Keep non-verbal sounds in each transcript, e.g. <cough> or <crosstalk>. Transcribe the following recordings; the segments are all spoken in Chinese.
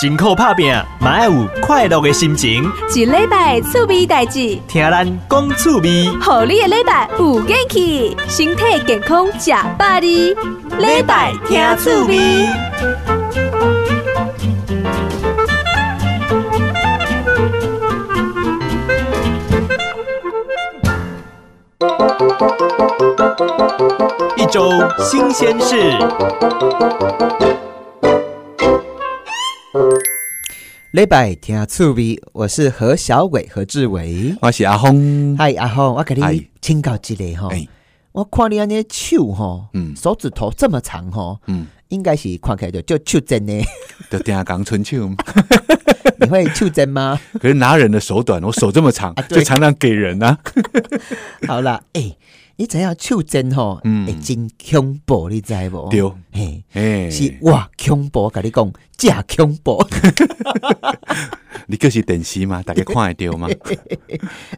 辛苦拍拼，嘛要有快乐的心情。一礼拜趣味代志，听咱讲趣味，互你的礼拜有元气，身体健康吃百里。礼拜听趣味。一周新鲜事。礼拜听趣味，我是何小伟何志伟。我是阿峰，嗨，阿峰，我给你请教一下吼哎，我看你安尼手吼，嗯手指头这么长吼，嗯，应该是看起来就就手针呢。<laughs> 就定讲春秋，<laughs> 你会手针吗？可是拿人的手短，我手这么长啊，就常常给人啊。<laughs> 好啦，诶，你知影手针吼，嗯会真恐怖，你知无？对，嘿，哎，是哇恐怖，甲你讲假恐怖。<laughs> 你就是电视嘛，大家看得到吗？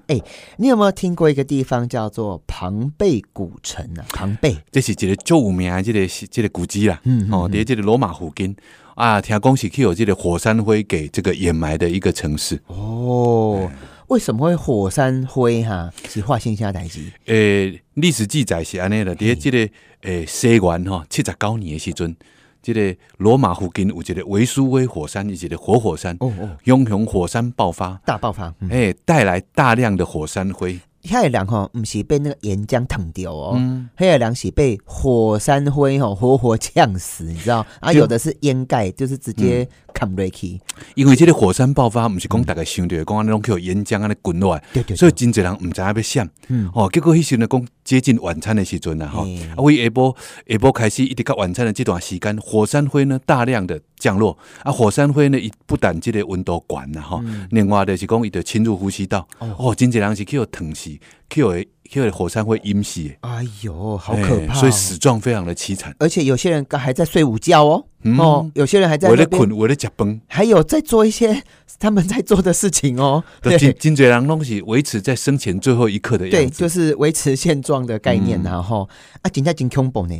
<laughs> 你有没有听过一个地方叫做庞贝古城啊？庞贝，这是一个最有名的这个这个古迹啦，嗯嗯哦，伫这个罗马附近啊，听讲是去有这个火山灰给这个掩埋的一个城市。哦，为什么会火山灰哈？是发生啥代志？诶，历史记载是安尼的，伫这个诶西元吼七十九年的时阵，这个罗马附近有一个维苏威火山，一个活火山，哦哦，英雄火山爆发，大爆发。嗯诶，带来大量的火山灰。遐个人吼，毋是被那个岩浆烫掉哦，嗯迄个人是被火山灰吼活活呛死，你知道？啊，有的是掩盖，就是直接砍落去。因为这个火山爆发，毋是讲大家想到的讲安尼拢去有岩浆安尼滚落来，所以真侪人毋知影要闪。嗯。哦，结果迄时呢，讲接近晚餐的时阵啊，吼，嘿啊，为下晡下晡开始一直到晚餐的这段时间，火山灰呢大量的降落，啊，火山灰呢，伊不但这个温度悬呐，吼，另外就是讲伊就侵入呼吸道，嗯哦。哦，真侪人是去有烫死，去有去有火山会淹死，哎呦，好可怕、所以死状非常的凄惨。而且有些人刚还在睡午觉哦，嗯哦，有些人还在那边为了困，为了食饭，还有在做一些他们在做的事情哦。都真真侪人拢是维持在生前最后一刻的对，样子。对就是维持现状的概念嗯然后、啊，真正真恐怖呢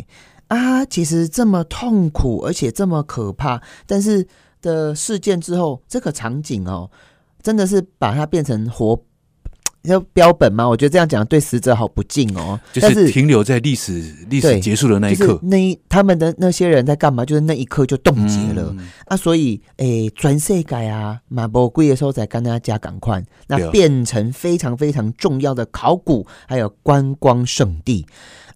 啊！其实这么痛苦，而且这么可怕，但是的事件之后，这个场景哦，真的是把它变成活。要标本吗？我觉得这样讲对死者好不敬哦。就是停留在历史历史对结束的那一就是刻。那一他们的那些人在干嘛？就是那一刻就冻结了、嗯啊！所以诶，全世界啊，马博贵的时候才跟大家赶快，那啊变成非常非常重要的考古还有观光圣地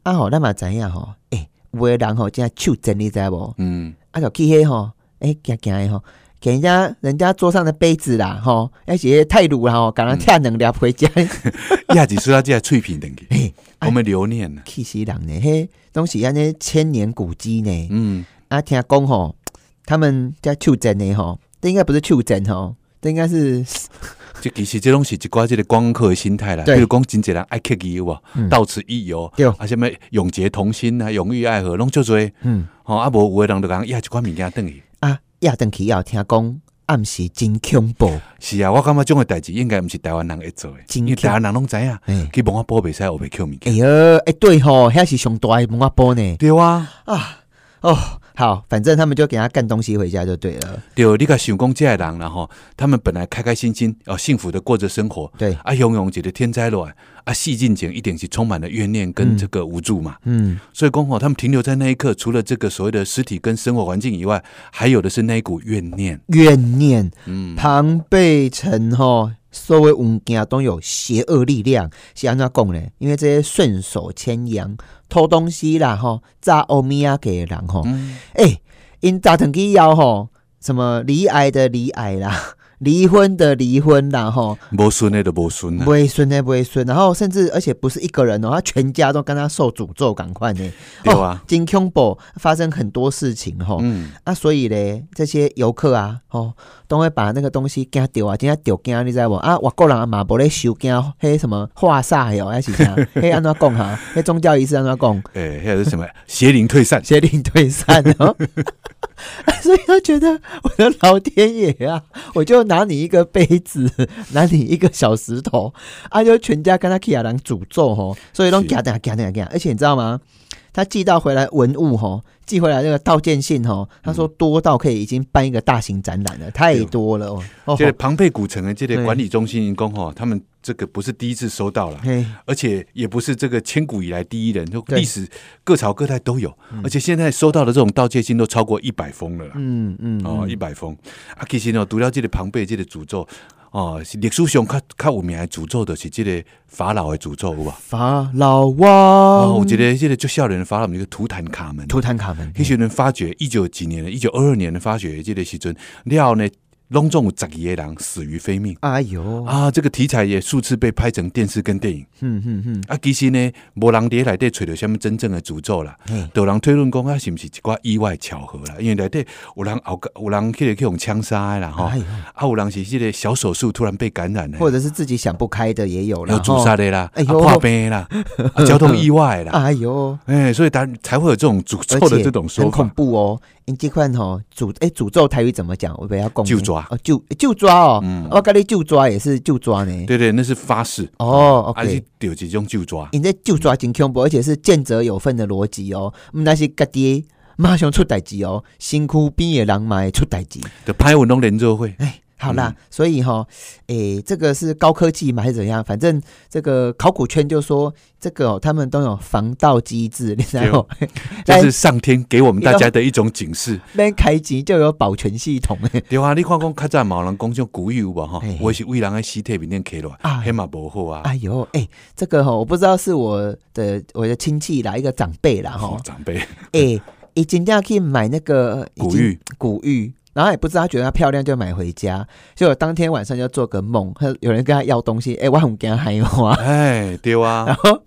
啊！好，那么怎样吼？诶，有的人吼，现在手真你知道不？嗯，啊，就去迄吼，诶，行行的吼。给人家人家桌上的杯子啦，吼，而且太鲁啦，吼，赶快跳两粒回家，<laughs> 亚几说到这些脆皮等去，我们留念呢。气死人呢！嘿，东西安尼千年古迹呢，嗯，啊，听讲吼，他们家触诊的吼，这应该不是触诊吼，这应该是 <laughs> 这其实这拢是一寡这个观光客的心态啦。比如讲，真侪人爱刻意有无嗯，到此一游，对啊，什么永结同心啊，永浴爱河，拢足多。嗯吼，啊，无有的人就讲，呀，一款物件等去。啊，亚登奇要听讲暗时真恐怖，是啊，我感觉种诶代志应该毋是台湾人会做诶，真因为台湾人拢知影，嗯去文化部袂使学袂扣物件。哎呦，哎对吼，遐是上大的文化波呢。对啊，啊哦，好，反正他们就给他干东西回家就对了，对，你看想讲这些人然后他们本来开开心心哦，幸福的过着生活，对，啊，拥有一个天灾落来，啊，戏进前一定是充满了怨念跟嗯这个无助嘛。嗯，所以刚好，他们停留在那一刻，除了这个所谓的尸体跟生活环境以外，还有的是那一股怨念。怨念，嗯，庞贝城吼。所有物件都有邪恶力量，是安怎讲呢？因为这些顺手牵羊、偷东西啦，吼，炸欧米亚给的人吼，嗯哎、因打腾去要吼，什么离癌的离癌啦，离婚的离婚啦，吼，无孙的都无孙啊不。会孙的不会孙，然后甚至而且不是一个人哦，他全家都跟他受诅咒，赶快呢，对啊，金恐怖发生很多事情吼，嗯，啊，所以咧这些游客啊，哦，都会把那个东西惊丢啊，真正掉惊，你知道无？啊，外国人啊嘛无咧收惊，迄什么化煞哟，还是啥？<laughs> 迄安怎讲哈？那宗教仪式安怎讲？哎，还有是什么邪灵退散？邪灵退散哦。<laughs> 所以他觉得我的老天爷啊，我就拿你一个杯子，拿你一个小石头，啊，就全家跟他 Kia 人诅咒吼，所以都是。嘎等嘎等嘎，而且你知道吗？他寄到回来文物吼，寄回来那个道歉信吼，他说多到可以已经办一个大型展览了，太多了哦。哦这个庞贝古城的这个管理中心员工吼，他们这个不是第一次收到了。而且也不是这个千古以来第一人，就历史各朝各代都有，而且现在收到的这种道歉信都超过一百封了啦。嗯嗯，哦，嗯一百封啊！其实呢，除了这个庞贝这个诅咒，哦，是历史上较较有名的诅咒，就是这个法老的诅咒，有吧？法老哦，王，我觉得这个就笑人的法老，一个图坦卡门，图坦卡门，迄时阵发掘一九几年的，一九二二年的发掘这个时阵，了后呢，拢总有十二个人死于非命。哎呦，啊，这个题材也数次被拍成电视跟电影。嗯嗯嗯，啊，其实呢，无人伫内底找到什么真正的诅咒啦。嘿有人推论讲啊，是不是一寡意外巧合啦？因为内底有人熬，有人去去用枪杀的啦，吼、哎啊，有人是这个小手术突然被感染的，或者是自己想不开的也有了，有自杀的啦，啊哎呦破病的啦，啊交通意外，啦，<laughs> 哎呦，哎、所以才才会有这种诅咒的这种说很恐。怖哦。因这款吼诅哎诅咒台语怎么讲？我不要讲就抓哦，就就抓哦嗯，我跟你就抓也是就抓呢。对对，那是发誓哦，OK，有几种就抓。因这就抓真恐怖，而且是见者有份的逻辑哦，毋那是家己马上出代志哦，辛苦边的人嘛会出代志。就拍文拢连做会，哎，好啦，嗯所以哈、诶，这个是高科技嘛，还是怎样？反正这个考古圈就说这个、哦、他们都有防盗机制，然后这是上天给我们大家的一种警示。<laughs> 那开机就有保全系统诶。<laughs> 对啊，你看讲较早嘛有人讲种古语有无吼嘿，我是为人的尸体面顶开落啊来，迄嘛无好啊。哎呦，哎，这个哈、我不知道是我的我的亲戚啦，一个长辈啦哈哦，，长辈哎，一今天可以买那个古玉，古玉。然后也不知道他觉得她漂亮就买回家，结果当天晚上就做个梦，他有人跟他要东西，哎，我很跟他喊话，哎，对啊。<laughs> 然，后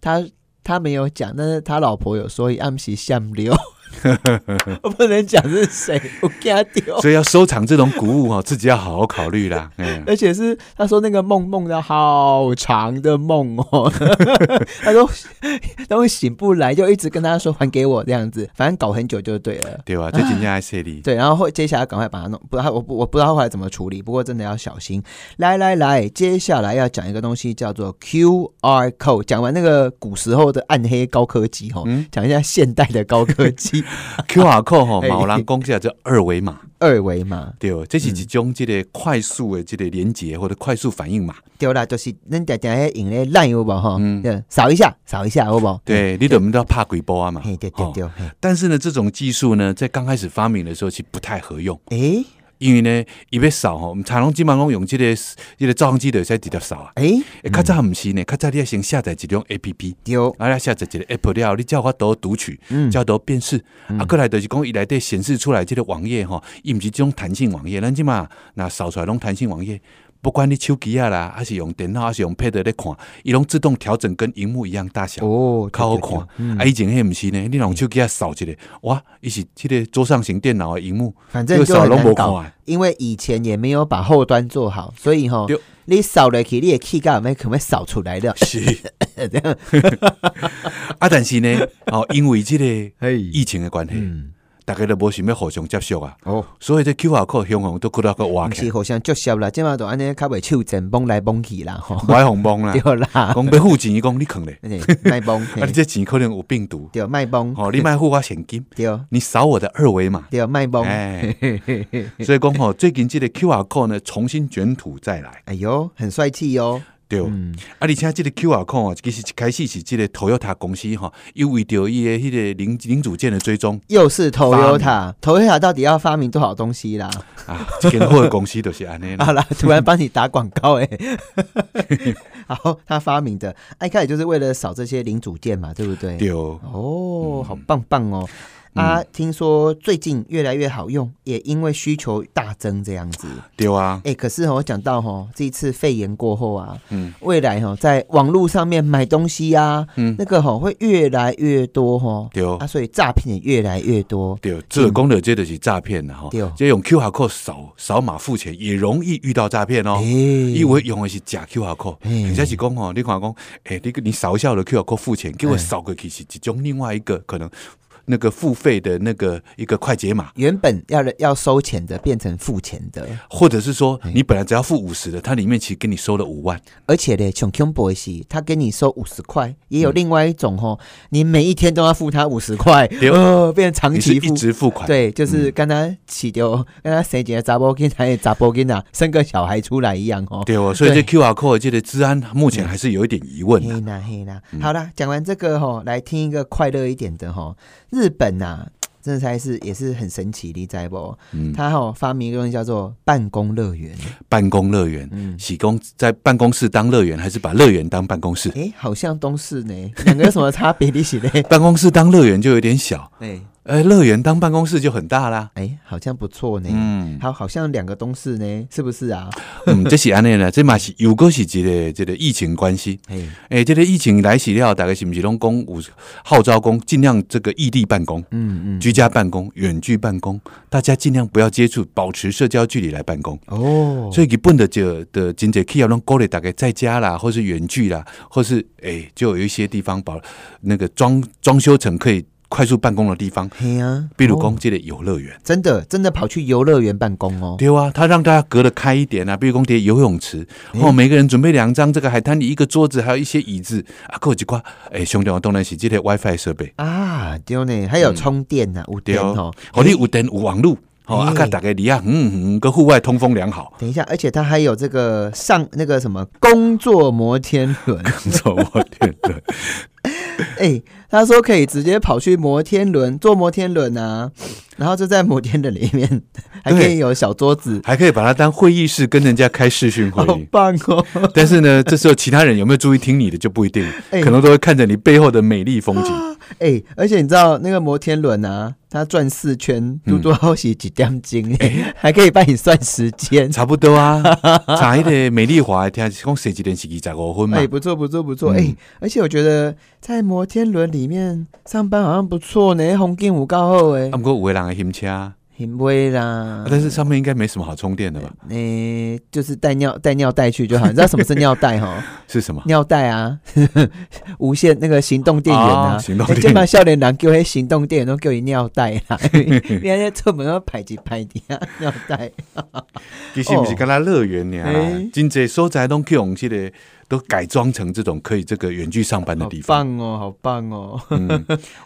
他他没有讲，但是他老婆有说暗喜相流，<laughs> 我不能讲是谁，我给他丢。所以要收藏这种古物哦，自己要好好考虑啦。嗯，<laughs> 而且是他说那个梦梦的好长的梦哦，<laughs> 他说都醒不来，就一直跟他说还给我这样子，反正搞很久就对了。对啊，这真正爱犀利。对，然后后接下来赶快把它弄，不知道我不我不知道后来怎么处理，不过真的要小心。来来来，接下来要讲一个东西叫做 QR code。讲完那个古时候的暗黑高科技吼，嗯讲一下现代的高科技 QR code 吼，哎嘛有人讲叫二维码，二维码。对，这是一种这个快速的这个连接或者快速反应嘛。对啦，就是恁常常迄用咧烂有无吼？嗯嗯，扫一下，扫一下，好不好？对，你怎么都要怕鬼波啊嘛，？对对对，但是呢，这种技术呢，在刚开始发明的时候其实不太合用，诶因为呢，伊要扫吼，我们长隆基本上用这个这个照相机会使直接扫啊。诶，诶，较早毋是呢，较早你要先下载一种 A P P，对，啊，要下载一个 App 了后，你叫法度读取，嗯叫度辨识，啊，过来就是讲伊内底显示出来即个网页吼，伊毋是即种弹性网页，咱即满若扫出来拢弹性网页。不管你手机啊啦，还是用电脑，还是用 Pad 咧看，伊拢自动调整跟荧幕一样大小，哦，较好看。嗯啊，以前迄毋是呢，你用手机啊扫一下，哇，伊是即个桌上型电脑的荧幕，反正就扫拢无看。因为以前也没有把后端做好，所以吼，你扫落去，你的 key 干没可能会扫出来了。是 <laughs> 这样，<laughs> 啊，但是呢，哦，因为即个嘿，疫情的关系，嗯，大家都无想要互相接触啊，哦，所以这 QR code 向红都搁到个挖起。来，不是互相接受啦，即嘛都安尼较袂手震，蹦来蹦去啦，吼，歪红帮啦。<laughs> 对啦，讲要付钱，伊讲你坑 <laughs> 咧，嘿卖蹦，啊，嘿你这钱可能有病毒，对，卖蹦，哦，你卖付我现金，对。你扫我的二维码，对，卖蹦，哎，<laughs> 所以讲吼，最近这个 QR code 呢重新卷土再来，哎呦，很帅气哦，对，啊，嗯，而且这个 QR code 啊，其实一开始是这个 Toyota 公司吼，又为着伊的迄个零零组件的追踪又是 Toyota，Toyota 到底要发明多少东西啦？啊，这间货的公司就是安尼啦 <laughs> 好。啦，突然帮你打广告哎、<laughs> 好，他发明的，一开始就是为了扫这些零组件嘛，对不对？对，哦，好棒棒哦！啊，嗯听说最近越来越好用，也因为需求大增这样子。对啊，哎、可是哦，我讲到哈、这一次肺炎过后啊，嗯。未来哈、在网络上面买东西啊，嗯。那，个哈、会越来越多哈、对。啊，所以诈骗也越来越多。对，这个讲的这就是诈骗了哈对。这用 QR code 扫扫码付钱也容易遇到诈骗哦。哎、。因为用的是假 QR code，哎人家是讲哦，你看讲，哎，你你扫一下我的 QR code 付钱，给我扫过去是一种另外一个可能那个付费的那个一个快捷码，原本要要收钱的变成付钱的，或者是说你本来只要付五十的，它里面其实给你收了五万，而且呢，穷穷博西他给你收五十块，也有另外一种哦，你每一天都要付他五十块，对呃，<laughs> 变成长期付。直付款。对，就是跟他起丢，跟他生几个杂波金还有查波金啊，生个小孩出来一样哦。对哦，所以这 QR code 这个治安目前还是有一点疑问的。黑啦嘿啦，好啦，讲完这个吼，来听一个快乐一点的吼。日本呐、<tsk> 真的才是也是很神奇，的，在不？嗯，他吼发明一个东西叫做办公乐园。办公乐园，嗯，喜公在办公室当乐园，还是把乐园当办公室？诶，好像都是呢，两个有什么差别？你写的？办公室当乐园就有点小，<laughs> 哎呃，乐园当办公室就很大啦。哎，好像不错呢。嗯，好，好像两个都是呢，是不是啊？嗯，<laughs> 这是安尼呢，这嘛是有个是一个这个疫情关系。哎，诶、这个疫情来袭了，大概是不是拢讲有号召工尽量这个异地办公、嗯嗯，居家办公、远距办公，大家尽量不要接触，保持社交距离来办公。哦，所以日本的这的经济企业拢鼓励大概在家啦，或是远距啦，或是诶、就有一些地方把那个装装修成可以快速办公的地方，嘿啊，比如哦。讲这个游乐园。真的真的跑去游乐园办公哦。对啊，他让大家隔得开一点啊，比如讲这游泳池，哦，每个人准备两张这个海滩里一个桌子，还有一些椅子啊，还有一挂诶，兄弟，我当然是这个 WiFi 设备，啊，对呢，还有充电呐，有对电哦好。，哦，你有电有网路，哦，啊，大概你啊，嗯嗯，个户外通风良好，等一下，而且它还有这个上那个什么工作摩天轮，工作摩天轮，<laughs> <laughs> 哎、他说可以直接跑去摩天轮坐摩天轮啊，然后就在摩天轮里面 <laughs> 还可以有小桌子，还可以把它当会议室跟人家开视讯会好。棒哦！但是呢，这时候其他人有没有注意听你的就不一定，<laughs> 哎可能都会看着你背后的美丽风景。哎、而且你知道那个摩天轮啊，它转四圈，嗯嘟嘟好洗几点钟、哎，<laughs> 还可以帮你算时间。差不多啊，差一点美丽华听讲十几点是二十五分嘛哎、，不错不错不错，哎、嗯而且我觉得在摩天轮里面上班好像不错呢，红金五高后哎啊，，不过有的人的嫌车，很威啦啊。但是上面应该没什么好充电的吧？诶、就是带尿带尿袋去就好。你知道什么是尿袋哈？<laughs> 是什么？尿袋啊，<laughs> 无线那个行动电源啊，哦行动电源欸这把少年人叫迄行动电源都叫伊尿袋啦。<laughs> 你看那出门要排一排的啊，尿袋。其实不是跟他乐园呢哎，真济所在都去用这个都改装成这种可以这个远距上班的地方。棒哦，好棒哦。嗯，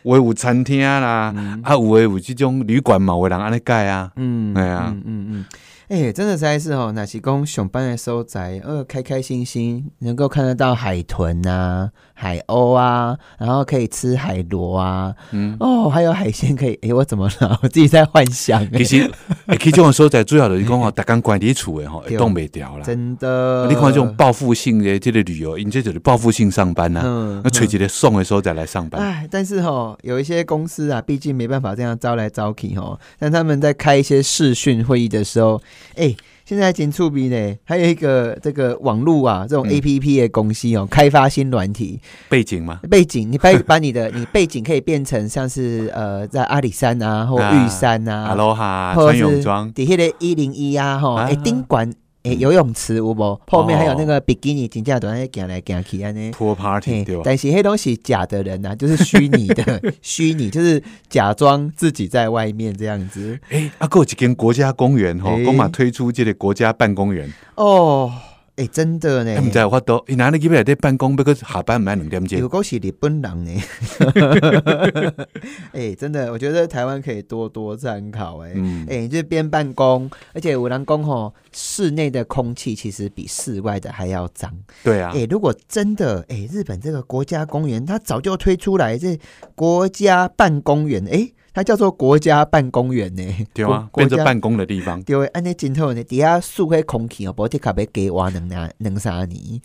有的有餐厅啦，啊，有诶有这种旅馆嘛，有的人安尼盖啊。嗯，哎呀嗯嗯嗯。哎、真的实在是哦，那是讲上班的时候在，呃，开开心心，能够看得到海豚啊、海鸥啊，然后可以吃海螺啊，嗯，哦，还有海鲜可以。哎、我怎么了？<laughs> 我自己在幻想、其实，欸其实这种所在主要就是讲吼，<laughs> 大家关伫厝的吼，会对冻袂掉啦。真的。你看这种报复性的这个旅游，因这就是报复性上班呐、啊。嗯那找一个送的时候再来上班，哎，但是哈、有一些公司啊，毕竟没办法这样招来招去哈。但他们在开一些视讯会议的时候，哎、现在紧触鼻呢，还有一个这个网络啊，这种嗯。A P P 的公司哦，开发新软体。背景吗，背景，你把 <laughs> 把你的你背景可以变成像是呃在阿里山啊或啊玉山啊，阿罗哈穿或者装，底下的一零一啊，哈，啊。哎，宾馆，哎，游泳池有无？后面还有那个比基尼，真正都在行来行去安尼。拖 party 对吧？但是黑东西假的人呐、就是虚拟的，<laughs> 虚拟就是假装自己在外面这样子。诶，啊，还有一间国家公园吼，哎公马推出这个国家办公园，哦，哎、真的呢。哎，，唔知有法度，伊哪里去本在办公，不过下班唔爱两点钟？如果是日本人呢。<laughs> 哎、真的，我觉得台湾可以多多参考哎、嗯。哎、就是边办公，而且我人工吼，室内的空气其实比室外的还要脏。对啊。哎、，如果真的哎、日本这个国家公园，它早就推出来这国家办公园，哎、它叫做国家办公园呢，对啊，变成办公的地方，对，安尼真好呢，底下数迄空气哦，无得卡要给我两两两三年。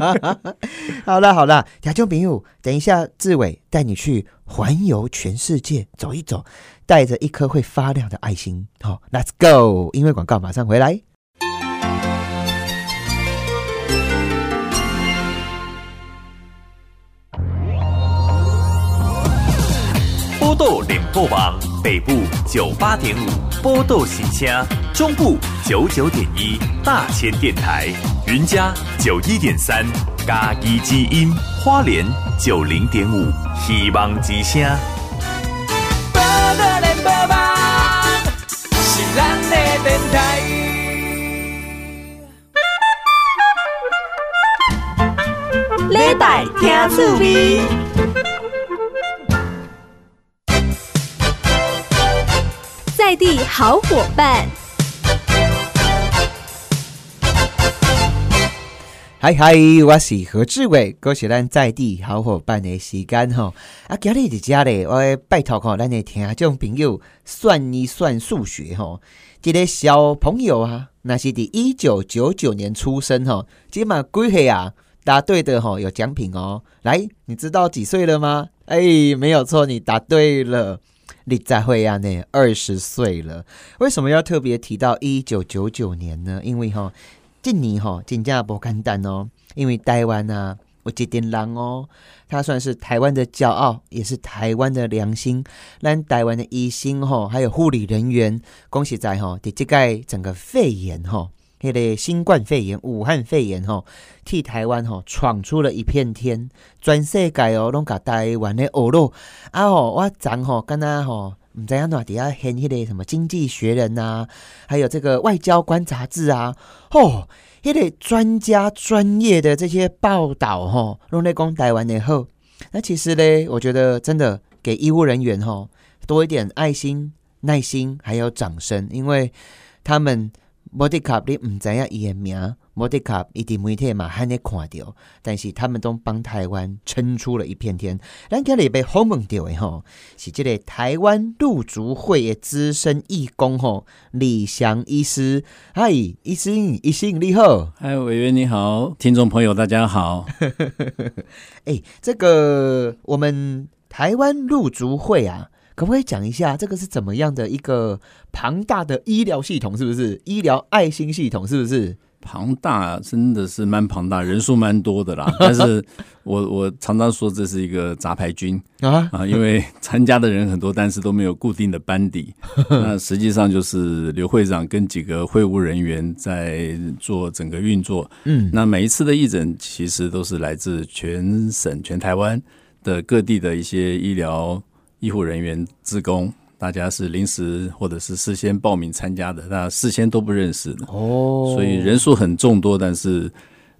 <laughs> 好啦好啦，听众朋友，等一下志伟带你去环游全世界走一走，带着一颗会发亮的爱心。好、l e t s go！因为广告马上回来。波豆联播网北部九八点五，波豆喜声；中部九九点一，大千电台；云嘉九一点三，嘉义之音；花莲九零点五，希望之声。报网是咱的电台。礼拜听趣味。地好伙伴，嗨嗨，我是何志伟，恭喜咱在地好伙伴的时间吼。啊，今日伫遮咧，我拜托吼，咱的听众朋友算一算数学吼。一个小朋友啊，那是伫一九九九年出生吼，今嘛几岁啊？答对的吼有奖品哦。来，你知道几岁了吗？哎，没有错，你答对了。你在会啊呢，二十岁了。为什么要特别提到一九九九年呢？因为哈，今年哈真正不简单哦。因为台湾啊，有一点人哦，他算是台湾的骄傲，也是台湾的良心。咱台湾的医生吼，还有护理人员，恭喜在吼，伫这个整个肺炎吼，迄个新冠肺炎、武汉肺炎吼，替台湾吼闯出了一片天。全世界哦，拢甲台湾的学咯。啊吼，我昨吼敢若吼，毋知影哪底下掀迄个什么《经济学人》呐，还有这个《外交官》杂志啊，吼，迄个专家专业的这些报道吼，拢在讲台湾的好。那其实呢，我觉得真的给医务人员吼多一点爱心、耐心，还有掌声，因为他们。摩迪卡，你唔知影伊的名，莫迪卡一定媒体嘛罕咧看到，但是他们都帮台湾撑出了一片天。咱今日被访问到的吼，是即个台湾陆族会的资深义工吼，李祥医师。嗨，医师，医师你好。嗨，<laughs> 委员你好，听众朋友大家好。<laughs> 哎，这个我们台湾陆族会啊。可不可以讲一下这个是怎么样的一个庞大的医疗系统？是不是医疗爱心系统？是不是庞大？真的是蛮庞大，人数蛮多的啦。<laughs> 但是我我常常说这是一个杂牌军啊啊，因为参加的人很多，但是都没有固定的班底。<laughs> 那实际上就是刘会长跟几个会务人员在做整个运作。嗯，那每一次的义诊其实都是来自全省、全台湾的各地的一些医疗。医护人员、职工，大家是临时或者是事先报名参加的，那事先都不认识的。哦，所以人数很众多，但是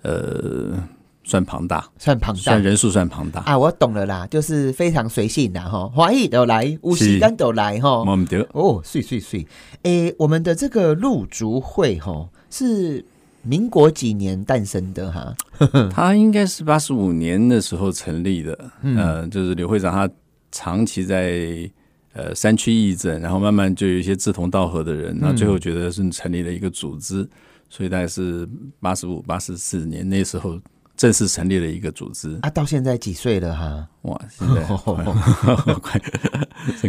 呃，算庞大，算庞大，算人数算庞大。啊！我懂了啦，就是非常随性的哈，华裔都来，无锡干都来哈，我们得哦，碎碎碎，诶，我们的这个陆族会哈是民国几年诞生的哈？<laughs> 他应该是八十五年的时候成立的，嗯，就是刘会长他。长期在呃山区义诊，然后慢慢就有一些志同道合的人，那最后觉得是成立了一个组织，所以大概是八十五、八十四年那时候正式成立了一个组织。啊，到现在几岁了哈？哇，现在 <laughs> 快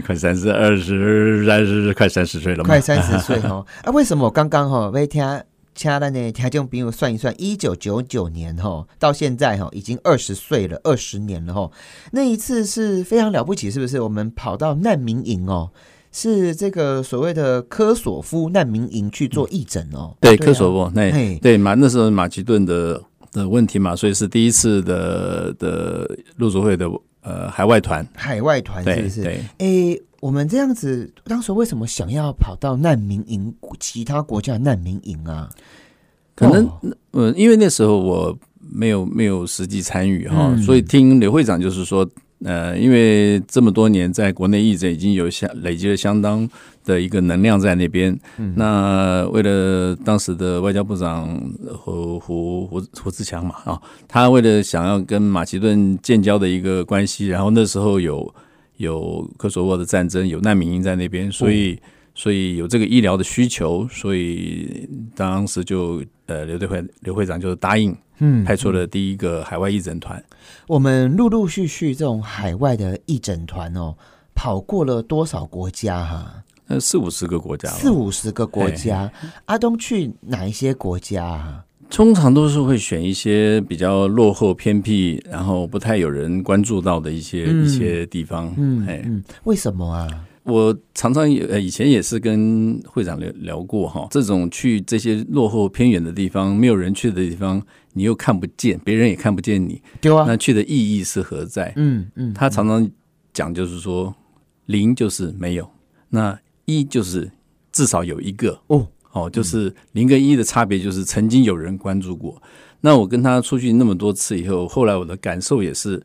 快三十二十三十快三十岁了，快三十岁哈。啊，为什么我刚刚哈没听？掐了呢，听众朋友算一算，一九九九年哈，到现在哈，已经二十岁了，二十年了哈。那一次是非常了不起，是不是？我们跑到难民营哦，是这个所谓的科索夫难民营去做义诊哦。对，科索夫，那对马那时候马其顿的的问题嘛，所以是第一次的的陆族会的呃海外团，海外团是不是？诶。我们这样子，当时为什么想要跑到难民营，其他国家难民营啊？可能，呃，因为那时候我没有没有实际参与哈，所以听刘会长就是说，呃，因为这么多年在国内义诊已经有相累积了相当的一个能量在那边。那为了当时的外交部长胡胡胡胡志强嘛啊，他为了想要跟马其顿建交的一个关系，然后那时候有。有科索沃的战争，有难民营在那边，所以所以有这个医疗的需求，所以当时就呃刘队会刘会长就答应，嗯，派出了第一个海外义诊团。我们陆陆续续这种海外的义诊团哦，跑过了多少国家哈？呃，四五十个国家，四五十个国家。阿东去哪一些国家？通常都是会选一些比较落后偏僻，然后不太有人关注到的一些一些地方。嗯，哎，为什么啊？我常常呃以前也是跟会长聊聊过哈，这种去这些落后偏远的地方，没有人去的地方，你又看不见，别人也看不见你，对啊，那去的意义是何在？嗯嗯，他常常讲就是说，零就是没有。那一就是至少有一个哦哦，就是零跟一的差别就是曾经有人关注过。那我跟他出去那么多次以后，后来我的感受也是，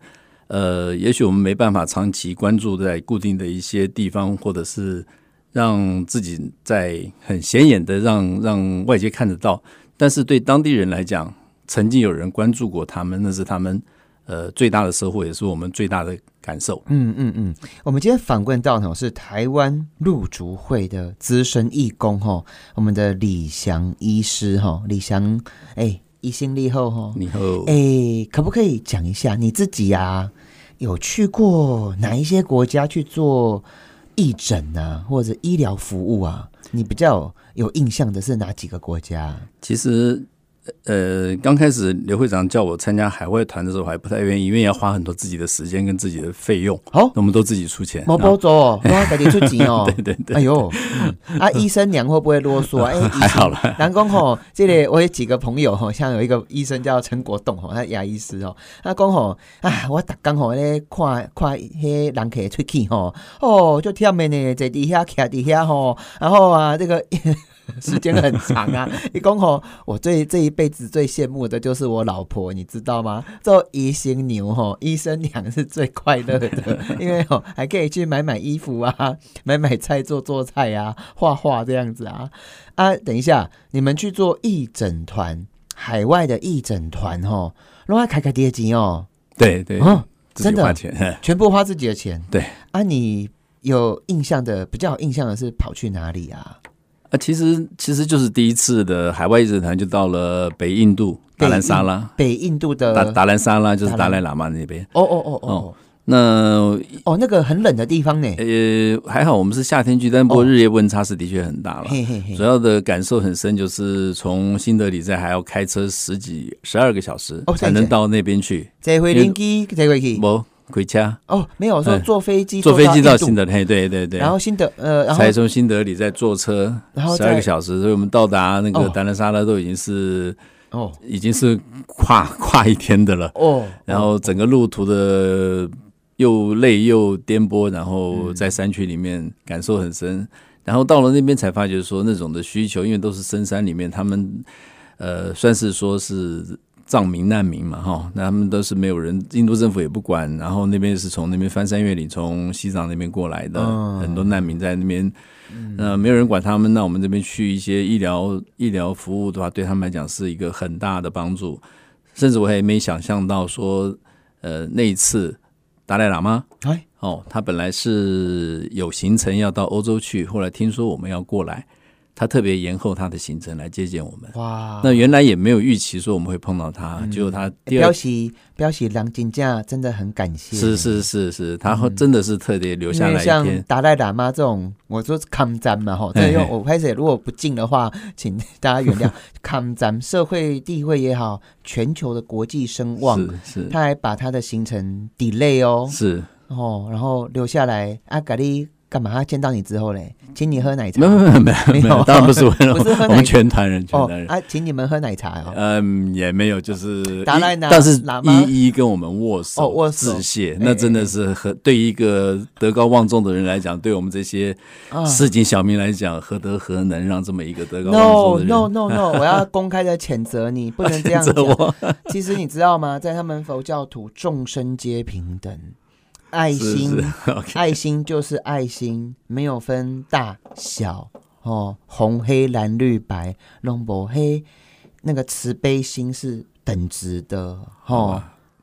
呃，也许我们没办法长期关注在固定的一些地方，或者是让自己在很显眼的让让外界看得到，但是对当地人来讲，曾经有人关注过他们，那是他们呃最大的收获，也是我们最大的感受。嗯嗯嗯，我们今天访问到呢是台湾陆竹会的资深义工哈，我们的李祥医师哈，李祥哎，一心立后哈，以后哎，可不可以讲一下你自己呀、有去过哪一些国家去做义诊啊，或者医疗服务啊？你比较有印象的是哪几个国家？其实，呃，刚开始刘会长叫我参加海外团的时候，我还不太愿意，因为要花很多自己的时间跟自己的费用，好那我们都自己出钱。毛包走哦，我赶紧出钱哦。<laughs> 对对对哎呦，嗯啊，医生娘会不会啰嗦啊？<laughs> 哎，还好了，南宫吼，这里我有几个朋友吼，像有一个医生叫陈国栋吼，他牙医师哦，他讲吼，啊，我逐工吼咧看看迄人客出去吼，哦，就忝的呢，坐伫遐徛伫遐吼，然后啊，这个 <laughs> 时间很长啊。<laughs> 一讲吼，我最这一辈子最羡慕的就是我老婆，你知道吗？做医生牛吼，医生娘是最快乐的，<laughs> 因为吼还可以去买买衣服啊，买买菜做做菜啊，画画这样子啊。啊，等一下，你们去做义诊团，海外的义诊团吼，另外开开跌钱哦，对对，哦，真的全部花自己的钱。对啊，你有印象的，比较有印象的是跑去哪里啊？啊，其实其实就是第一次的海外义诊团就到了北印度达兰萨拉，北印度的达达兰萨拉就是达赖喇嘛那边。哦哦哦哦那哦，那个很冷的地方呢。呃还好，我们是夏天去，但不过日夜温差是的确很大了。主，要的感受很深，就是从新德里在还要开车十几十二个小时哦才能到那边去。这回飞机，这回去不回家，哦，没有说哎坐飞机，坐飞机到新德里，嘿对对对，然后新德呃，然后才从新德里再坐车十然后十二个小时，所以我们到达那个哦。达兰萨拉都已经是哦。已经是跨 <laughs> 跨一天的了。哦，然后整个路途的又累又颠簸，然后在山区里面感受很深。然后到了那边才发觉说那种的需求，因为都是深山里面，他们呃算是说是藏民难民嘛哈，那他们都是没有人，印度政府也不管，然后那边是从那边翻山越岭从西藏那边过来的，嗯很多难民在那边。呃，没有人管他们，那我们这边去一些医疗医疗服务的话，对他们来讲是一个很大的帮助。甚至我还没想象到说，呃，那一次达赖喇嘛哎哦，他本来是有行程要到欧洲去，后来听说我们要过来，他特别延后他的行程来接见我们。哇，那原来也没有预期说我们会碰到他，结果他第二标喜标喜郎金价真的很感谢，是是是是，他真的是特别留下来一因为像天。达赖喇嘛这种，我说抗战嘛吼，这嘿。嘿用我开始如果不敬的话，请大家原谅。<laughs> 抗战社会地位也好，全球的国际声望，是是。他还把他的行程 delay 哦，是，哦，然后留下来啊，咖喱干嘛？他见到你之后嘞，请你喝奶茶，没有没有没有当然不是我，不是我们全团人全哦团人。啊，请你们喝奶茶哦。嗯，也没有，就是但是一一跟我们握手，哦握手致谢哎，那真的是和对一个德高望重的人来讲，对我们这些啊市井小民来讲，何德何能让这么一个德高望 No 重的人 no no no！我要公开的谴责你，不能这样讲。责我？<laughs> 其实你知道吗？在他们佛教徒，众生皆平等，爱心 <laughs> 爱心就是爱心，没有分大小哦，红黑蓝绿白，龙博黑，那个慈悲心是等值的哦，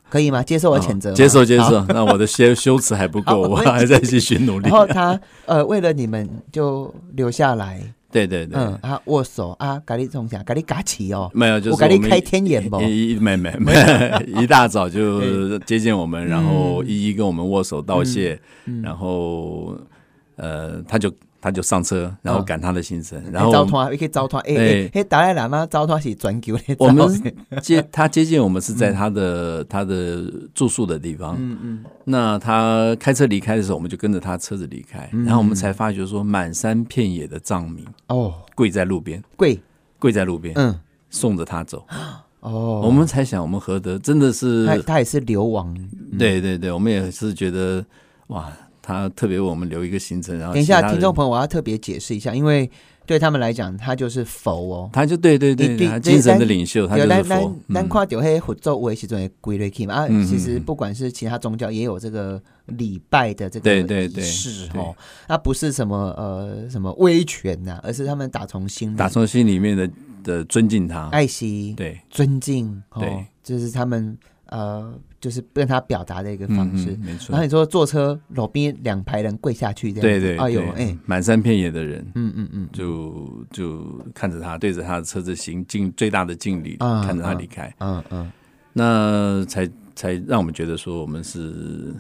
可以吗？接受我谴责吗、接受接。受。那我的修修辞还不够，我还在继续努力然。后他呃，为了你们就留下来，对对对，嗯，啊握手啊，咖喱从下，咖喱嘎起哦，没有，就是我给你们开天眼不？一一没没没，<laughs> 一大早就 <laughs> 接见我们，然后一一跟我们握手道谢，然后呃，他就他就上车，然后赶他的行程，然后糟蹋，也可以糟蹋。哎。对哎，嘿，达赖喇嘛糟蹋是转球的。我们接他接近我们是在他的他的住宿的地方，嗯嗯，那他开车离开的时候，我们就跟着他车子离开，然后我们才发觉说，满山遍野的藏民哦，跪在路边，跪，跪在路边嗯，送着他走，哦，我们才想，我们何德真的是他他也是流亡，对对对，我们也是觉得哇，他特别为我们留一个行程，然后等一下，听众朋友，我要特别解释一下，因为对他们来讲，他就是佛哦。他就对对对，你对他精神的领袖，他就咱咱是佛。嗯咱看到迄佛咒为时阵归类去嘛啊，其实嗯不管是其他宗教，也有这个礼拜的这个对对对仪式对哦，那不是什么呃什么威权呐，而是他们打从心里打从心里面的的尊敬他。爱惜、对，尊敬哦对，这是他们呃就是跟他表达的一个方式。没错然后。你说坐车路边两排人跪下去这样子，对对，哎呦哎，满山遍野的人，嗯嗯嗯，就就看着他，对着他的车子行尽最大的敬礼，啊看着他啊离开，嗯嗯那才才让我们觉得说我们是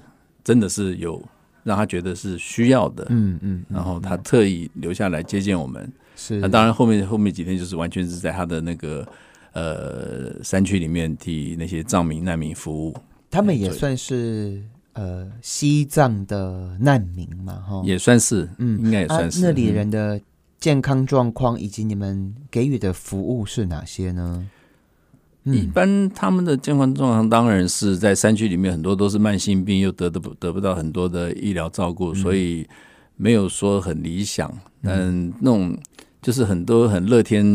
真的是有让他觉得是需要的，嗯嗯，然后他特意留下来接见我们。是那当然后面后面几天就是完全是在他的那个呃山区里面替那些藏民难民服务，他们也算是呃西藏的难民嘛，哈，也算是，嗯。应该也算是、啊、那里嗯。人的健康状况以及你们给予的服务是哪些呢？一嗯般他们的健康状况当然是在山区里面，很多都是慢性病，又得得不得不到很多的医疗照顾，所以没有说很理想。嗯，那种就是很多很乐天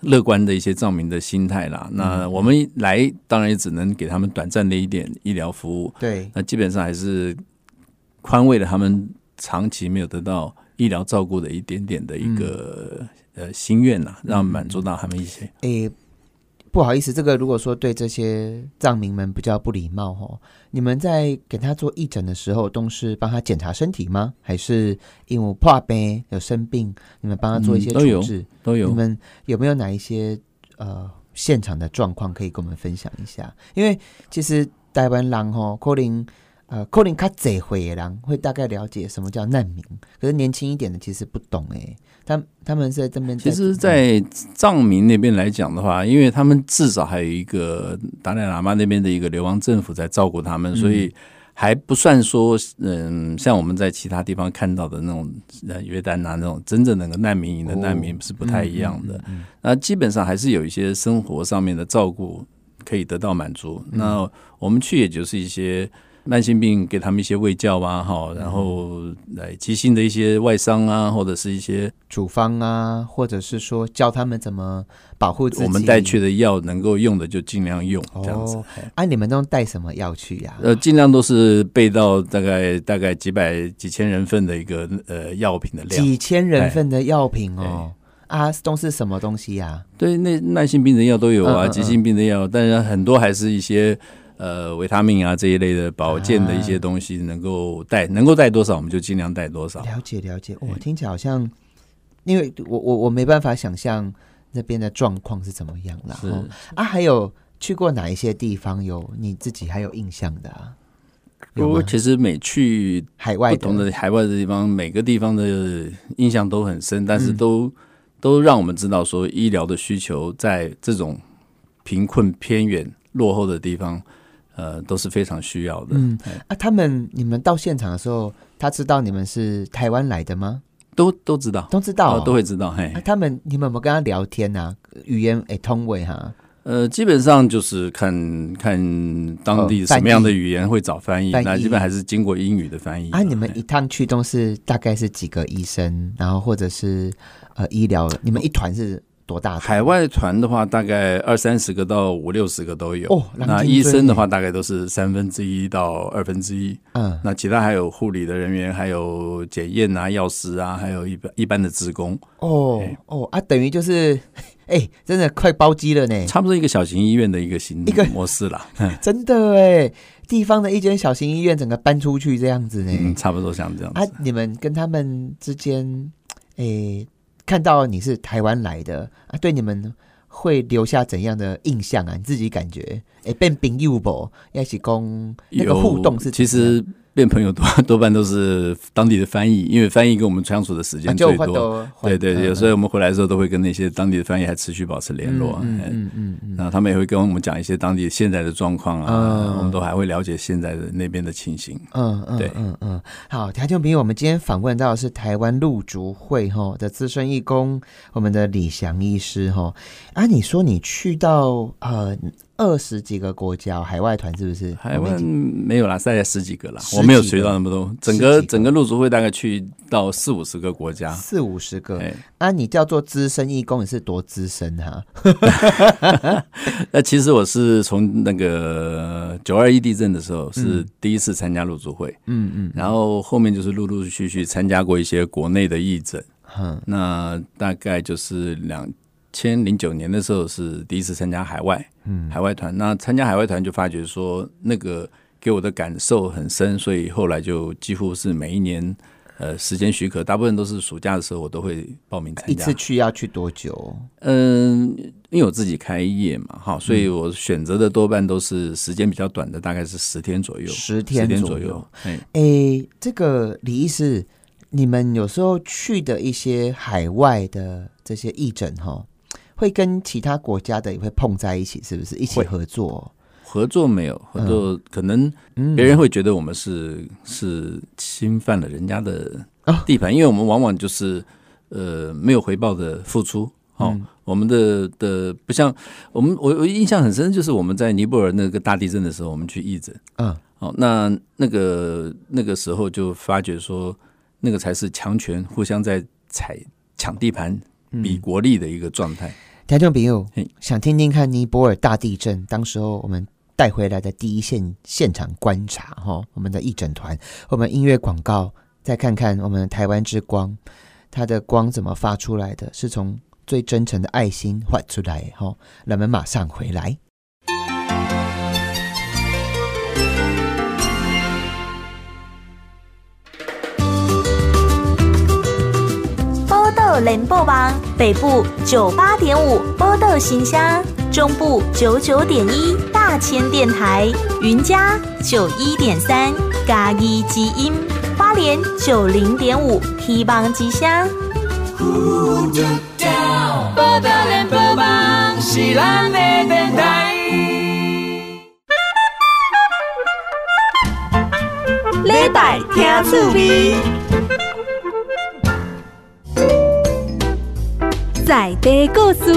乐观的一些藏民的心态啦。那我们来当然也只能给他们短暂的一点医疗服务，对，那基本上还是宽慰了他们长期没有得到医疗照顾的一点点的一个、呃心愿啦，让满足到他们一些。诶、不好意思，这个如果说对这些藏民们比较不礼貌哦，你们在给他做义诊的时候，都是帮他检查身体吗？还是因为怕病有生病，你们帮他做一些嗯都有处置？都有你们有没有哪一些呃现场的状况可以跟我们分享一下？因为其实台湾狼吼，可能呃可能较侪会的人会大概了解什么叫难民，可是年轻一点的其实不懂哎、他他们是在这边，其实，在藏民那边来讲的话，因为他们至少还有一个达赖喇嘛那边的一个流亡政府在照顾他们，所以还不算说，嗯，像我们在其他地方看到的那种呃约旦啊那种真正那个难民营的难民是不太一样的。那基本上还是有一些生活上面的照顾可以得到满足。那我们去也就是一些。慢性病给他们一些胃教啊，哈，然后来急性的一些外伤啊，或者是一些处方啊，或者是说教他们怎么保护自己。我们带去的药能够用的就尽量用，这样子哦。啊，你们都带什么药去呀、呃，尽量都是备到大概大概几百几千人份的一个呃药品的量。几千人份的药品哦。啊，都是什么东西呀、对，那慢性病的药都有啊，嗯嗯嗯急性病的药，但是很多还是一些呃维他命啊这一类的保健的一些东西，能够带能够带多少我们就尽量带多少。了解了解，我听起来好像，因为我我我没办法想象那边的状况是怎么样啦。是哦啊，还有去过哪一些地方有你自己还有印象的啊？有我其实每去海外不同的海外的地方，每个地方的印象都很深，但是嗯都、都让我们知道说，医疗的需求在这种贫困、偏远、落后的地方，呃，都是非常需要的。嗯哎啊，他们你们到现场的时候，他知道你们是台湾来的吗？都都知道，都知道、哦哦都会知道。嘿啊，，他们你们有没有跟他聊天呐、语言诶通位哈？呃，基本上就是看看当地什么样的语言会找翻译，翻译那基本还是经过英语的翻译啊，你们一趟去都是大概是几个医生，然后或者是呃医疗，你们一团是多大？海外团的话，大概二三十个到五六十个都有。哦那医生的话，大概都是三分之一到二分之一。嗯，那其他还有护理的人员，还有检验啊、药师啊，还有一般一般的职工，哦哎哦啊，等于就是，<laughs> 哎、真的快包机了呢，差不多一个小型医院的一个新一个模式啦。<laughs> 真的哎，地方的一间小型医院整个搬出去这样子呢。嗯，差不多像这样啊。，你们跟他们之间，哎、看到你是台湾来的啊，对你们会留下怎样的印象啊？你自己感觉，哎、变朋友不？要一起公那个互动是其实 <laughs> 变朋友多多半都是当地的翻译，因为翻译跟我们相处的时间最多。对对，对，有时候候我们回来的时候都会跟那些当地的翻译还持续保持联络。嗯哎嗯然后他们也会跟我们讲一些当地现在的状况啊，嗯我们都还会了解现在的那边的情形。嗯嗯对嗯嗯，好，台中朋友，我们今天访问到的是台湾陆竹会哈的资深义工，我们的李翔医师哈啊，你说你去到呃二十几个国家海外团，是不是？海外我没有啦，大概十几个啦，十我没有学到那么多。整个个整个陆组会大概去到四五十个国家。四五十个哎，啊，你叫做资深义工，你是多资深哈、<laughs> 那其实我是从那个九二一地震的时候是第一次参加陆组会，嗯嗯然后后面就是陆陆续续参加过一些国内的义诊。嗯，那大概就是两千零九年的时候是第一次参加海外，嗯海外团。那参加海外团就发觉说那个给我的感受很深，所以后来就几乎是每一年。呃，时间许可，大部分都是暑假的时候，我都会报名参加。一次去要去多久？嗯，因为我自己开业嘛，哈，所以我选择的多半都是时间比较短的，大概是十天左右，十天天左右右。哎，诶，这个李医师，你们有时候去的一些海外的这些义诊哈，会跟其他国家的也会碰在一起，是不是？一起会合作？合作没有合作，可能嗯别人会觉得我们是是侵犯了人家的啊地盘，因为我们往往就是呃没有回报的付出。哦，嗯我们的的不像我们，我我印象很深，就是我们在尼泊尔那个大地震的时候，我们去义诊。嗯哦，那那个那个时候就发觉说，那个才是强权互相在踩抢地盘、比国力的一个状态。听众朋友，想听听看尼泊尔大地震，当时候我们带回来的第一线现场观察哈，我们的义诊团，我们音乐广告，再看看我们台湾之光，它的光怎么发出来的？是从最真诚的爱心发出来哈。那我们马上回来。联播网北部九八点五波豆新乡，中部九九点一大千电台，云嘉九一点三嘉义之音，花莲九零点五希望之乡。报道联播网是咱的电台。礼拜听趣味，在地故事。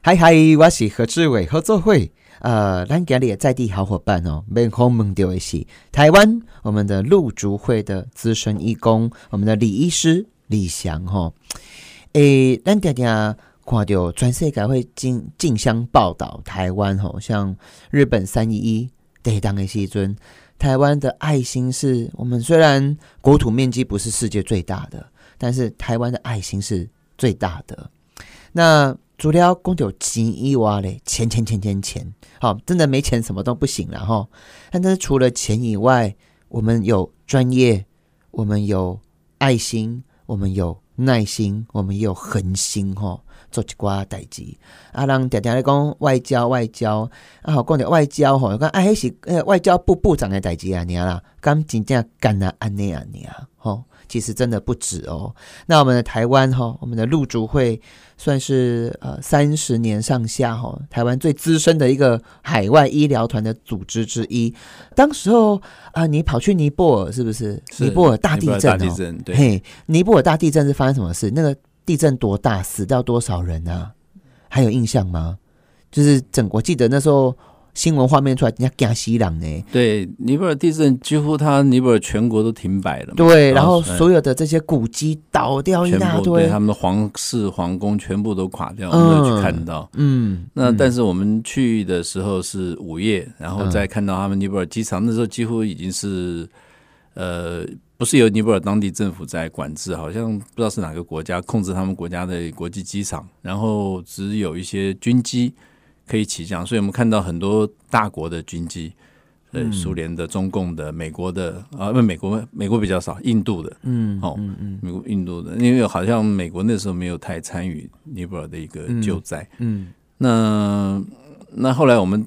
嗨嗨，我是何志伟合作会。呃，咱今日的在地好伙伴哦，面孔问到的是台湾我们的陆竹会的资深义工，我们的李医师李翔哈。诶，咱常常看到全世界会竞竞相报道台湾吼，像日本三一一地当的时阵，台湾的爱心是我们虽然国土面积不是世界最大的，但是台湾的爱心是最大的。那除了公有钱以外嘞，钱钱钱钱钱，好，真的没钱什么都不行了哈。但是除了钱以外，我们有专业，我们有爱心，我们有耐心，我们也有恒心哈。做一寡代志，啊，人常常咧讲外交外交，啊，好讲着外交吼，讲啊，迄是呃外交部部长的代志啊，尔啦，敢真正干啊安尼啊尔吼，其实真的不止哦。那我们的台湾哈，我们的陆竹会算是呃三十年上下哈，台湾最资深的一个海外医疗团的组织之一。当时候啊、你跑去尼泊尔是不是？是尼泊尔大地震哦，震对嘿，尼泊尔大地震是发生什么事？那个地震多大？死掉多少人啊？还有印象吗？就是整，我记得那时候新闻画面出来，人家惊西朗呢。对，尼泊尔地震几乎它尼泊尔全国都停摆了嘛，对，然后哎所有的这些古迹倒掉一大堆对他。们的皇室皇宫全部都垮掉，我嗯们有去看到。嗯，那嗯但是我们去的时候是午夜，然后嗯再看到他们尼泊尔机场，那时候几乎已经是呃，不是由尼泊尔当地政府在管制，好像不知道是哪个国家控制他们国家的国际机场，然后只有一些军机可以起降，所以我们看到很多大国的军机。呃，嗯。苏联的、中共的、美国的啊，不，美国美国比较少，印度的，嗯哦嗯嗯。美国、印度的，因为好像美国那时候没有太参与尼泊尔的一个救灾，嗯。那那后来我们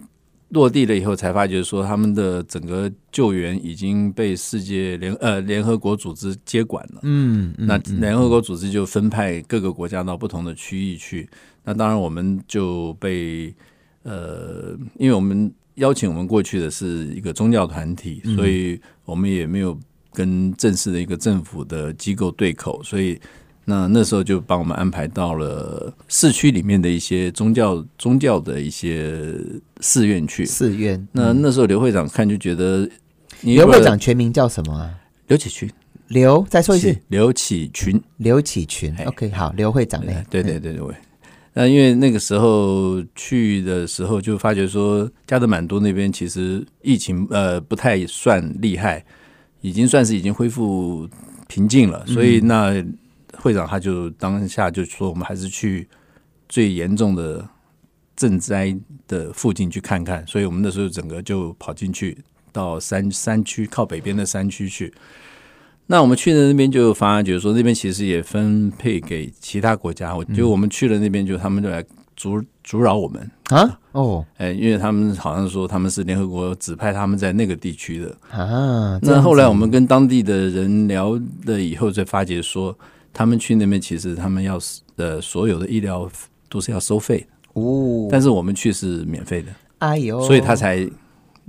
落地了以后，才发觉说他们的整个救援已经被世界联呃联合国组织接管了。嗯，嗯那嗯联合国组织就分派各个国家到不同的区域去。那当然我们就被呃，因为我们邀请我们过去的是一个宗教团体，嗯所以我们也没有跟正式的一个政府的机构对口，所以那那时候就帮我们安排到了市区里面的一些宗教宗教的一些寺院去。寺院。那那时候刘会长看就觉得，你刘会长全名叫什么啊？刘启群，刘再说一次，刘启群，刘启群。OK，好，刘会长嘞。对对对对。那因为那个时候去的时候，就发觉说加德满都那边其实疫情呃不太算厉害，已经算是已经恢复平静了，所以那。会长他就当下就说，我们还是去最严重的赈灾的附近去看看。所以我们那时候整个就跑进去到山山区靠北边的山区去。那我们去的那边就发觉说，那边其实也分配给其他国家。我就我们去了那边，就他们就来阻阻扰我们啊哦，哎，因为他们好像说他们是联合国指派他们在那个地区的啊。那后来我们跟当地的人聊了以后，才发觉说。他们去那边，其实他们要呃所有的医疗都是要收费哦，但是我们去是免费的，哎呦，所以他才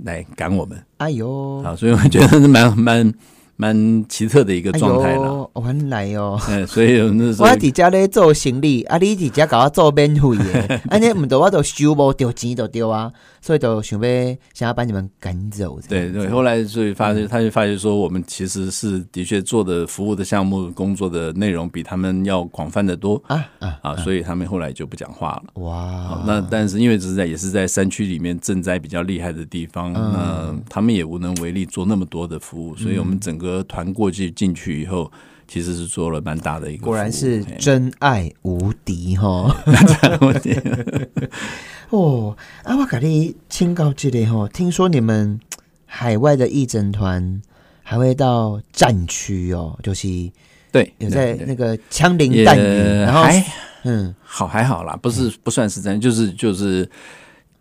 来赶我们，哎呦，啊，所以我觉得是蛮蛮。蛮奇特的一个状态了，原来哦，嗯，所以那时候我伫家咧做行李，啊，你伫家搞我做免费的，<laughs> 安尼唔得，我都收无丢钱就丢啊，所以就想要想要把你们赶走。对对，后来所以发现，他就发现说，我们其实是的确做的服务的项目、工作的内容比他们要广泛的多啊啊啊，所以他们后来就不讲话了。哇，那但是因为只是在也是在山区里面赈灾比较厉害的地方，那他们也无能为力做那么多的服务，所以我们整个。和团过去进去以后，其实是做了蛮大的一个，果然是真爱无敌哈！<laughs> 哦，啊，我跟你请教这类哈，听说你们海外的义诊团还会到战区哦，就是对，有在那个枪林弹雨，然后嗯，好还好啦，不是不算是战，就是就是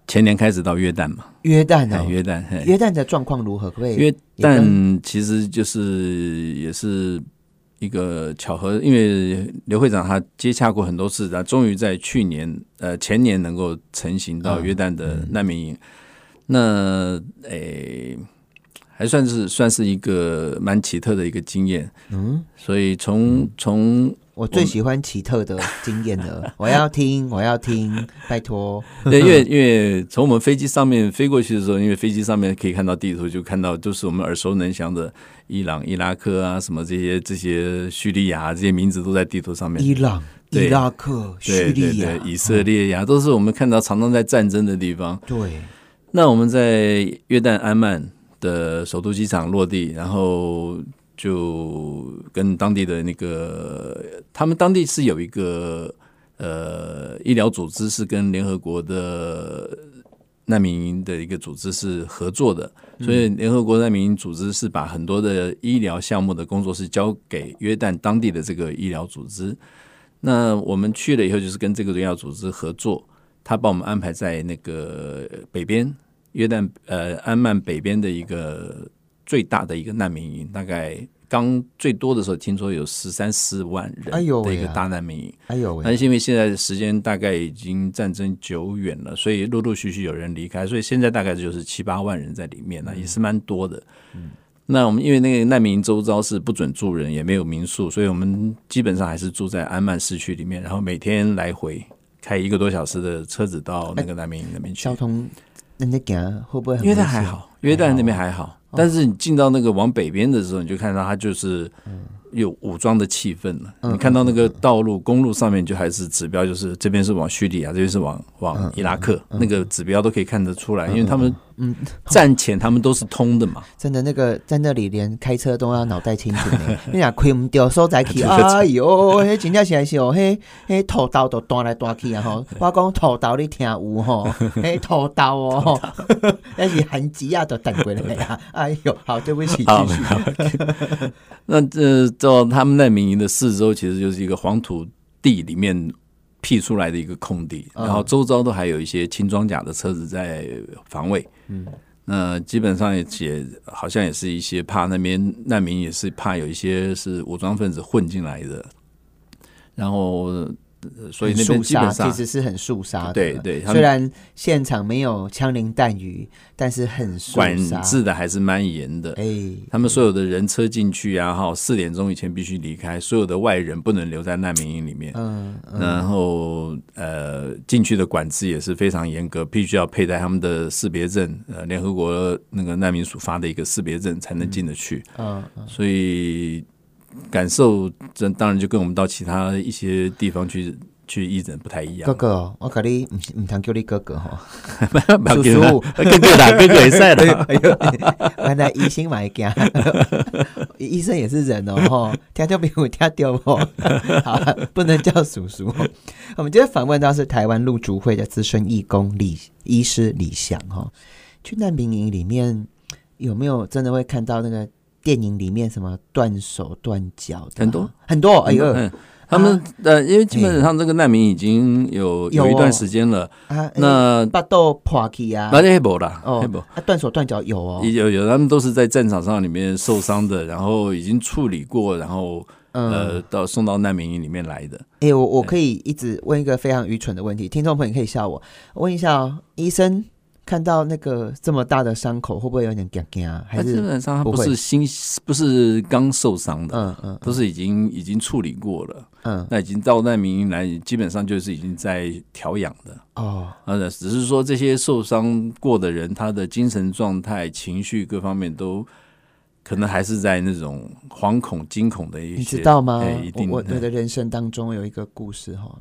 前年开始到约旦嘛。约旦啊，约旦，约旦的状况如何？可不可以？约旦其实就是也是一个巧合，因为刘会长他接洽过很多次，他终于在去年呃前年能够成行到约旦的难民营。那诶，还算是算是一个蛮奇特的一个经验。嗯，所以从从。我最喜欢奇特的经验了，<laughs> 我要听，我要听，拜托。<laughs> 对，因为因为从我们飞机上面飞过去的时候，因为飞机上面可以看到地图，就看到就是我们耳熟能详的伊朗、伊拉克啊，什么这些这些叙利亚这些名字都在地图上面。伊朗、伊拉克、叙利亚、以色列呀，都是我们看到常常在战争的地方。对。那我们在约旦安曼的首都机场落地，然后。就跟当地的那个，他们当地是有一个呃医疗组织，是跟联合国的难民营的一个组织是合作的，所以联合国难民营组织是把很多的医疗项目的工作是交给约旦当地的这个医疗组织。那我们去了以后，就是跟这个医疗组织合作，他帮我们安排在那个北边约旦呃安曼北边的一个。最大的一个难民营，大概刚最多的时候，听说有十三四万人的一个大难民营。哎呦，但是因为现在的时间大概已经战争久远了，所以陆陆续续有人离开，所以现在大概就是七八万人在里面了，也是蛮多的。嗯，那我们因为那个难民营周遭是不准住人，也没有民宿，所以我们基本上还是住在安曼市区里面，然后每天来回开一个多小时的车子到那个难民营那边去。交通那那行会不会？约旦还好，约旦那边还好。但是你进到那个往北边的时候，你就看到它就是有武装的气氛了。你看到那个道路、公路上面就还是指标，就是这边是往叙利亚，这边是往往伊拉克，那个指标都可以看得出来，因为他们。嗯，战前他们都是通的嘛。真的，那个在那里连开车都要脑袋清醒的。<laughs> 你俩开唔掉所在去，<laughs> 哎呦，嘿，真正是是哦，嘿，嘿，土豆都断来断去啊！吼，<laughs> 我讲土豆你听有吼，嘿，土豆哦，那是很急啊，都等过来啊！哎呦，好，对不起，继续。那这到他们难民营的四周，其实就是一个黄土地里面。辟出来的一个空地，然后周遭都还有一些轻装甲的车子在防卫。嗯，那基本上也好像也是一些怕那边难民也是怕有一些是武装分子混进来的。然后呃所以那边基本上其实是很肃杀的。对对虽然现场没有枪林弹雨，但是很管。制的还是蛮严的。哎，他们所有的人车进去啊，哈，四点钟以前必须离开，所有的外人不能留在难民营里面。嗯嗯然后呃，进去的管制也是非常严格，必须要佩戴他们的识别证，呃，联合国那个难民署发的一个识别证才能进得去。嗯，所以感受这当然就跟我们到其他一些地方去去义诊不太一样。哥哥，我跟你唔唔通叫你哥哥哈。<laughs> 叔叔哥哥啦，哥哥也赛啦。哎呦，原来医生买惊，医生也是人哦，吼，听就比我听掉哦。<laughs> 好，不能叫叔叔哦。我们今天访问到是台湾陆竹会的资深义工李医师李翔哈。去难民营里面有没有真的会看到那个电影里面什么断手断脚的啊？很多。很多，哎呦。嗯，他们呃，因为基本上这个难民已经有有一段时间了，啊，那巴豆破去啊，那黑博啦，哦黑博。啊，断手断脚有哦，有有，他们都是在战场上里面受伤的，然后已经处理过，然后嗯。呃到送到难民营里面来的。哎、我我可以一直问一个非常愚蠢的问题，听众朋友可以笑我。我问一下哦，医生看到那个这么大的伤口，会不会有点惊惊啊？还是基本上他不是新，不是刚受伤的，嗯嗯都是已经已经处理过了，嗯。那已经到难民营来，基本上就是已经在调养的。哦。呃，只是说这些受伤过的人，他的精神状态、情绪各方面都可能还是在那种惶恐、惊恐的一些，你知道吗？哎一？定我我我的人生当中有一个故事哈，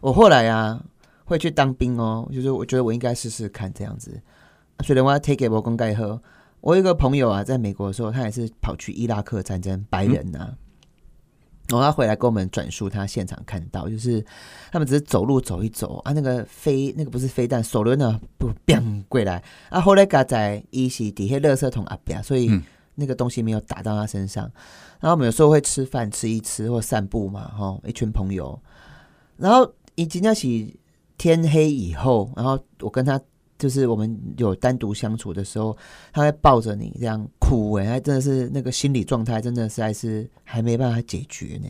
我后来啊会去当兵哦，就是我觉得我应该试试看这样子。所以我要 take 我公盖喝。我有一个朋友啊，在美国的时候，他也是跑去伊拉克战争，白人呐、啊。然后他回来跟我们转述他现场看到，就是他们只是走路走一走啊，那个飞那个不是飞弹，手榴呢不 biang 过来啊，后来嘎在一起底下垃圾桶啊边，所以嗯那个东西没有打到他身上。然后我们有时候会吃饭吃一吃或散步嘛，哈，一群朋友。然后已经要起天黑以后，然后我跟他就是我们有单独相处的时候，他会抱着你这样哭，哎，他真的是那个心理状态真的实在是还没办法解决呢。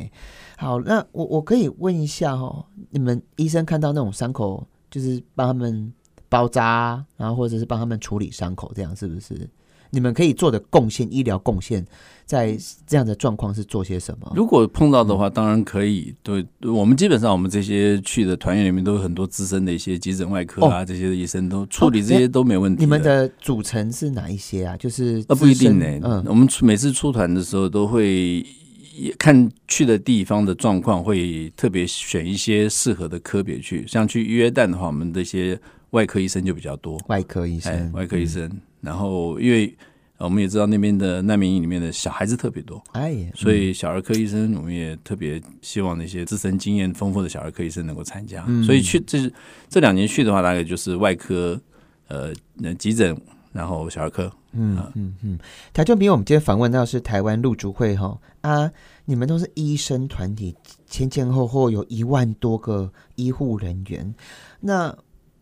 好，那我我可以问一下哦，你们医生看到那种伤口，就是帮他们包扎，然后或者是帮他们处理伤口，这样是不是？你们可以做的贡献，医疗贡献，在这样的状况是做些什么？如果碰到的话，当然可以。对，我们基本上我们这些去的团员里面都有很多资深的一些急诊外科啊，这些医生都处理这些都没问题。你们的组成是哪一些啊？就是呃不一定呢、深嗯，我们每次出团的时候都会也看去的地方的状况，会特别选一些适合的科别去。像去约旦的话，我们这些外科医生就比较多，外科医哎生，，外科医生。然后因为呃我们也知道那边的难民营里面的小孩子特别多，哎呀，所以小儿科医生我们也特别希望那些自身经验丰富的小儿科医生能够参加。嗯所以去这这两年去的话，大概就是外科、呃呃急诊，然后小儿科。嗯嗯嗯，台中兵，我们今天访问到是台湾陆竹会哈啊，你们都是医生团体，前前后后有一万多个医护人员。那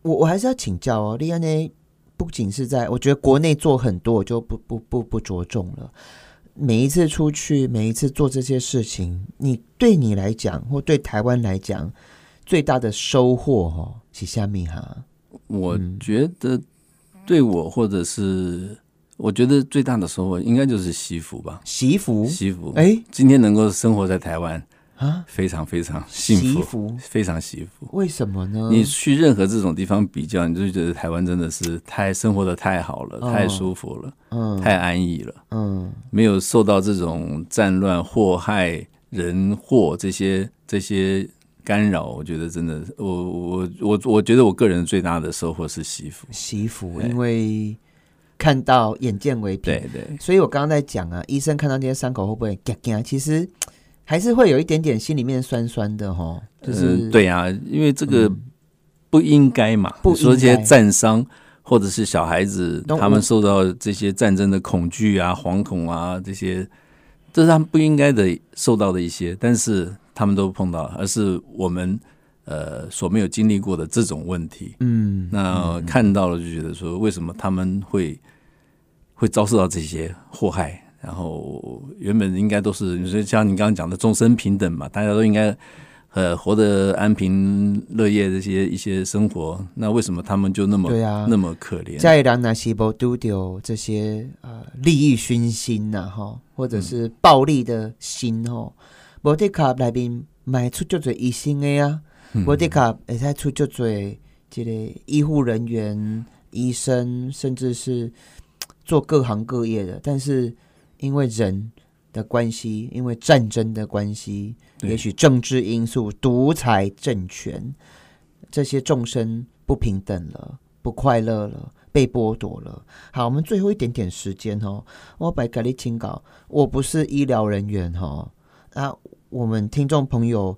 我我还是要请教哦，利安呢，不仅是在我觉得国内做很多，我就不不不不着重了。每一次出去，每一次做这些事情，你对你来讲，或对台湾来讲，最大的收获哈是下面哈？我嗯觉得对我或者是我觉得最大的收获应该就是西服吧，西服，西服。哎今天能够生活在台湾，啊，非常非常幸福，福非常幸福。为什么呢？你去任何这种地方比较，你就觉得台湾真的是太生活的太好了，哦太舒服了，嗯太安逸了，嗯没有受到这种战乱、祸害、人祸这些这些干扰。我觉得真的，我我我我觉得我个人最大的收获是媳妇。媳妇，因为看到眼见为凭，对对，所以我刚刚在讲啊，医生看到这些伤口会不会嘎嘎？其实还是会有一点点心里面酸酸的哈，就是、嗯对啊，因为这个嗯不应该嘛。不你说这些战伤或者是小孩子，他们受到这些战争的恐惧啊、惶恐啊这些，这是他们不应该的受到的一些，但是他们都碰到了，而是我们呃所没有经历过的这种问题。嗯，那看到了就觉得说，为什么他们会会遭受到这些祸害？然后原本应该都是，你说像你刚刚讲的众生平等嘛，大家都应该呃活得安贫乐业这些一些生活，那为什么他们就那么对啊那么可怜？在人那西波丢丢这些呃利益熏心呐、哈，或者是暴力的心吼，无的卡内面卖出就多医生的啊，无的卡会使出就多这个医护人员、医生，甚至是做各行各业的，但是因为人的关系，因为战争的关系，也许政治因素、独裁政权，这些众生不平等了，不快乐了，被剥夺了。好，我们最后一点点时间哦，我白给你请稿，我不是医疗人员哦，那，我们听众朋友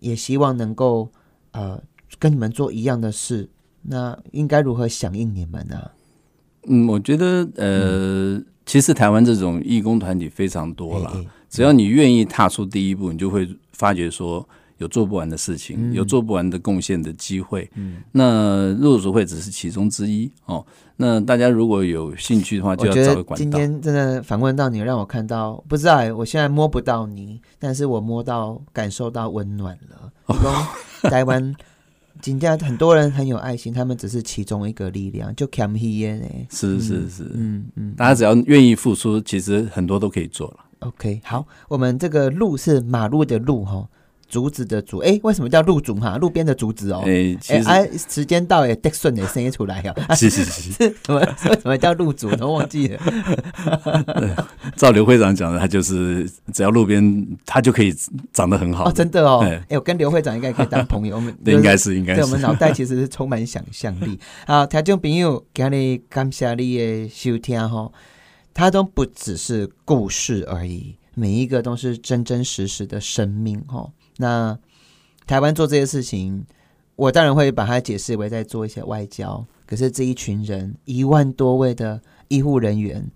也希望能够呃跟你们做一样的事，那应该如何响应你们呢、嗯，我觉得呃，其实台湾这种义工团体非常多啦，哎哎只要你愿意踏出第一步，你就会发觉说有做不完的事情，有做不完的贡献的机会。嗯，那入组会只是其中之一哦。那大家如果有兴趣的话，就要找个管道。今天真的访问到你，让我看到，不知道欸我现在摸不到你，但是我摸到、感受到温暖了。<laughs> 台湾，今天很多人很有爱心，他们只是其中一个力量，就 cam here 呢。是是是，嗯嗯大家只要愿意付出，其实很多都可以做了。，OK，好，我们这个路是马路的路哈，竹子的竹，哎，为什么叫路竹哈？路边的竹子哦。哎，实、啊，时间到哎，得顺的声音出来哦。啊是是是，是什么？<laughs> 为什么叫路竹？我忘记了。<laughs> 照刘会长讲的，他就是只要路边，他就可以长得很好哦，真的哦，哎哎、我跟刘会长应该可以当朋友，我们 <laughs> 对应该是应该是对我们脑袋其实是充满想象力。好，听众朋友，今日感谢你的收听吼，它都不只是故事而已，每一个都是真真实实的生命吼。那台湾做这些事情，我当然会把它解释为在做一些外交，可是这一群人一万多位的医护人员，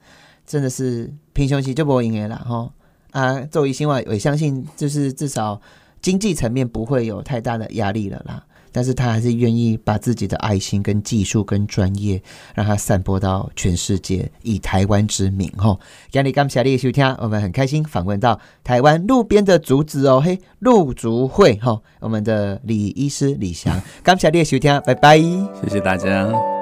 真的是平胸期就不会赢的啦哈。啊，作为新外，我相信就是至少经济层面不会有太大的压力了啦。但是他还是愿意把自己的爱心、跟技术、跟专业，让它散播到全世界，以台湾之名吼。今日感谢你的收听，我们很开心访问到台湾路边的竹子哦，嘿，鹿竹会吼，我们的李医师李翔，感谢你的收听，拜拜。谢谢大家。